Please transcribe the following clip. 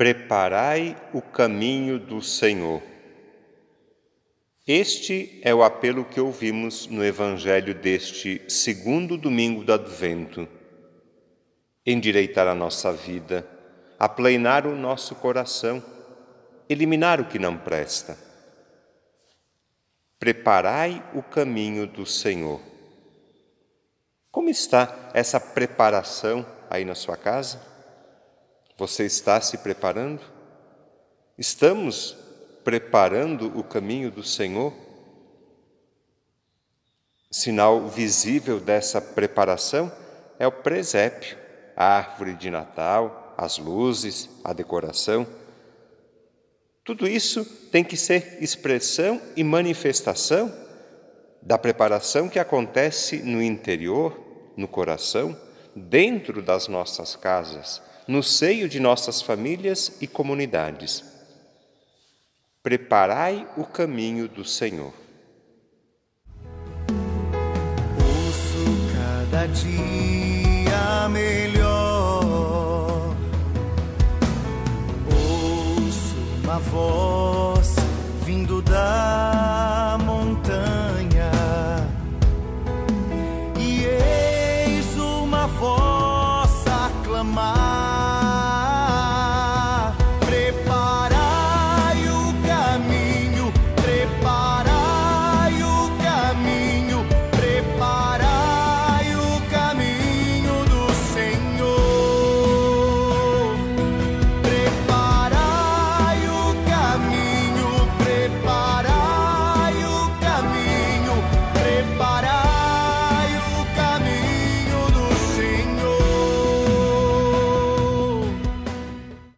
Preparai o caminho do Senhor. Este é o apelo que ouvimos no Evangelho deste segundo domingo do Advento. Endireitar a nossa vida, aplanar o nosso coração, eliminar o que não presta. Preparai o caminho do Senhor. Como está essa preparação aí na sua casa? Você está se preparando? Estamos preparando o caminho do Senhor? Sinal visível dessa preparação é o presépio, a árvore de Natal, as luzes, a decoração. Tudo isso tem que ser expressão e manifestação da preparação que acontece no interior, no coração, dentro das nossas casas no seio de nossas famílias e comunidades. Preparai o caminho do Senhor. Ouço cada dia melhor, ouço uma voz